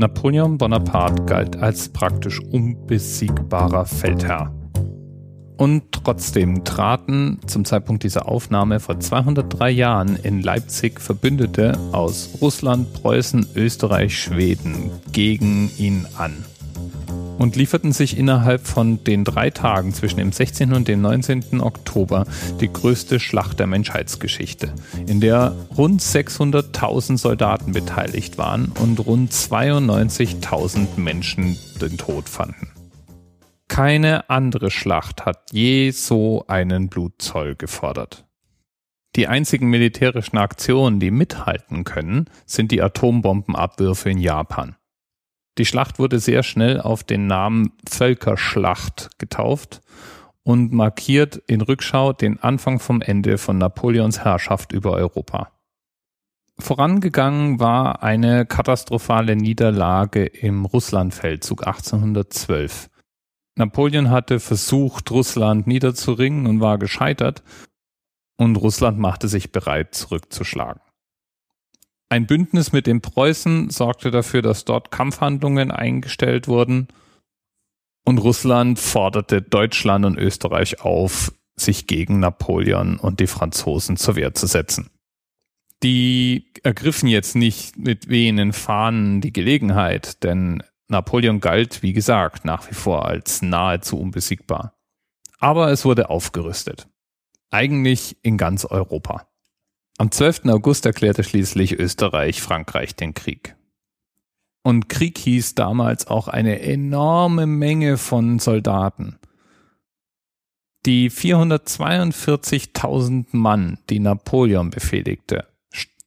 Napoleon Bonaparte galt als praktisch unbesiegbarer Feldherr. Und trotzdem traten zum Zeitpunkt dieser Aufnahme vor 203 Jahren in Leipzig Verbündete aus Russland, Preußen, Österreich, Schweden gegen ihn an und lieferten sich innerhalb von den drei Tagen zwischen dem 16. und dem 19. Oktober die größte Schlacht der Menschheitsgeschichte, in der rund 600.000 Soldaten beteiligt waren und rund 92.000 Menschen den Tod fanden. Keine andere Schlacht hat je so einen Blutzoll gefordert. Die einzigen militärischen Aktionen, die mithalten können, sind die Atombombenabwürfe in Japan. Die Schlacht wurde sehr schnell auf den Namen Völkerschlacht getauft und markiert in Rückschau den Anfang vom Ende von Napoleons Herrschaft über Europa. Vorangegangen war eine katastrophale Niederlage im Russlandfeldzug 1812. Napoleon hatte versucht, Russland niederzuringen und war gescheitert, und Russland machte sich bereit, zurückzuschlagen. Ein Bündnis mit den Preußen sorgte dafür, dass dort Kampfhandlungen eingestellt wurden und Russland forderte Deutschland und Österreich auf, sich gegen Napoleon und die Franzosen zur Wehr zu setzen. Die ergriffen jetzt nicht mit wehenden Fahnen die Gelegenheit, denn Napoleon galt, wie gesagt, nach wie vor als nahezu unbesiegbar. Aber es wurde aufgerüstet. Eigentlich in ganz Europa. Am 12. August erklärte schließlich Österreich Frankreich den Krieg. Und Krieg hieß damals auch eine enorme Menge von Soldaten. Die 442.000 Mann, die Napoleon befehligte,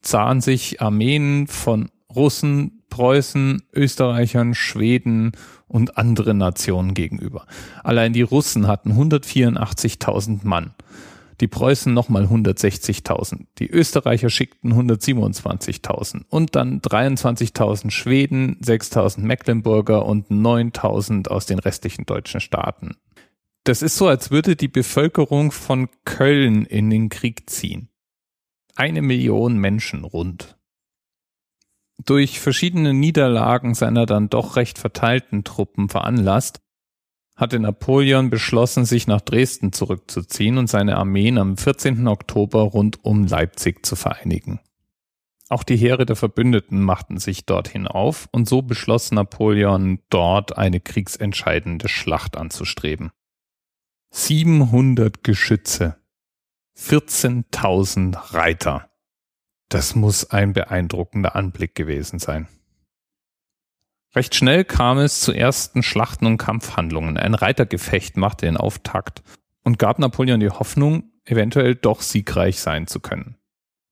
sahen sich Armeen von Russen, Preußen, Österreichern, Schweden und anderen Nationen gegenüber. Allein die Russen hatten 184.000 Mann die Preußen nochmal 160.000, die Österreicher schickten 127.000 und dann 23.000 Schweden, 6.000 Mecklenburger und 9.000 aus den restlichen deutschen Staaten. Das ist so, als würde die Bevölkerung von Köln in den Krieg ziehen. Eine Million Menschen rund. Durch verschiedene Niederlagen seiner dann doch recht verteilten Truppen veranlasst, hatte Napoleon beschlossen, sich nach Dresden zurückzuziehen und seine Armeen am 14. Oktober rund um Leipzig zu vereinigen. Auch die Heere der Verbündeten machten sich dorthin auf und so beschloss Napoleon dort eine kriegsentscheidende Schlacht anzustreben. 700 Geschütze, 14.000 Reiter. Das muss ein beeindruckender Anblick gewesen sein. Recht schnell kam es zu ersten Schlachten und Kampfhandlungen. Ein Reitergefecht machte den Auftakt und gab Napoleon die Hoffnung, eventuell doch siegreich sein zu können.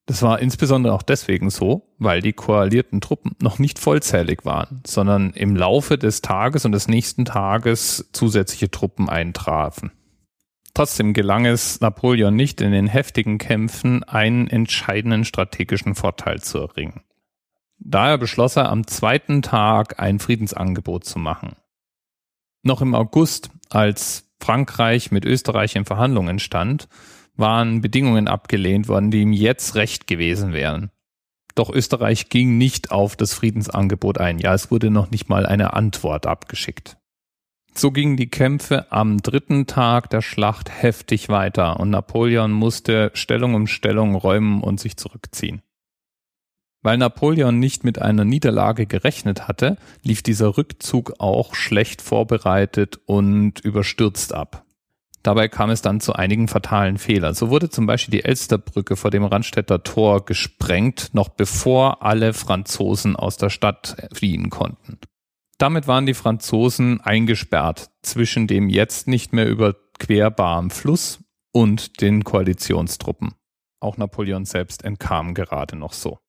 Das war insbesondere auch deswegen so, weil die koalierten Truppen noch nicht vollzählig waren, sondern im Laufe des Tages und des nächsten Tages zusätzliche Truppen eintrafen. Trotzdem gelang es Napoleon nicht in den heftigen Kämpfen einen entscheidenden strategischen Vorteil zu erringen. Daher beschloss er am zweiten Tag ein Friedensangebot zu machen. Noch im August, als Frankreich mit Österreich in Verhandlungen stand, waren Bedingungen abgelehnt worden, die ihm jetzt recht gewesen wären. Doch Österreich ging nicht auf das Friedensangebot ein. Ja, es wurde noch nicht mal eine Antwort abgeschickt. So gingen die Kämpfe am dritten Tag der Schlacht heftig weiter und Napoleon musste Stellung um Stellung räumen und sich zurückziehen. Weil Napoleon nicht mit einer Niederlage gerechnet hatte, lief dieser Rückzug auch schlecht vorbereitet und überstürzt ab. Dabei kam es dann zu einigen fatalen Fehlern. So wurde zum Beispiel die Elsterbrücke vor dem Randstädter Tor gesprengt, noch bevor alle Franzosen aus der Stadt fliehen konnten. Damit waren die Franzosen eingesperrt zwischen dem jetzt nicht mehr überquerbaren Fluss und den Koalitionstruppen. Auch Napoleon selbst entkam gerade noch so.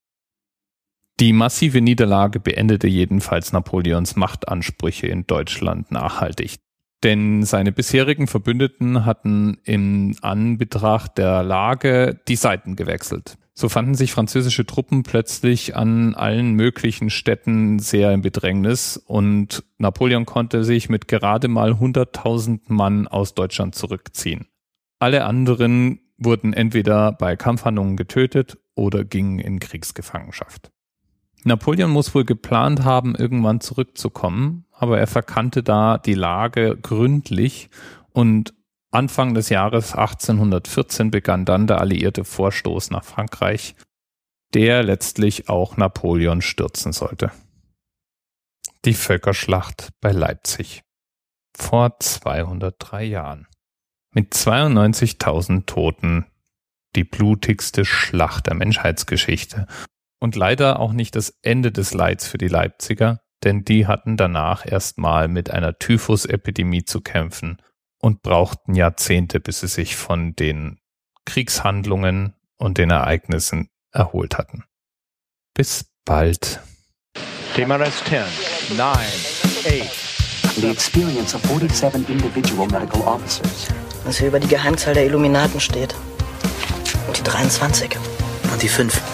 Die massive Niederlage beendete jedenfalls Napoleons Machtansprüche in Deutschland nachhaltig. Denn seine bisherigen Verbündeten hatten in Anbetracht der Lage die Seiten gewechselt. So fanden sich französische Truppen plötzlich an allen möglichen Städten sehr im Bedrängnis und Napoleon konnte sich mit gerade mal 100.000 Mann aus Deutschland zurückziehen. Alle anderen wurden entweder bei Kampfhandlungen getötet oder gingen in Kriegsgefangenschaft. Napoleon muss wohl geplant haben, irgendwann zurückzukommen, aber er verkannte da die Lage gründlich und Anfang des Jahres 1814 begann dann der alliierte Vorstoß nach Frankreich, der letztlich auch Napoleon stürzen sollte. Die Völkerschlacht bei Leipzig vor 203 Jahren. Mit 92.000 Toten die blutigste Schlacht der Menschheitsgeschichte und leider auch nicht das Ende des Leids für die Leipziger, denn die hatten danach erstmal mit einer Typhusepidemie zu kämpfen und brauchten Jahrzehnte, bis sie sich von den Kriegshandlungen und den Ereignissen erholt hatten. Bis bald. TMRS 10, 9, 8. The experience of 47 individual medical officers. Was hier über die Geheimzahl der Illuminaten steht. Und die 23. Und die 5.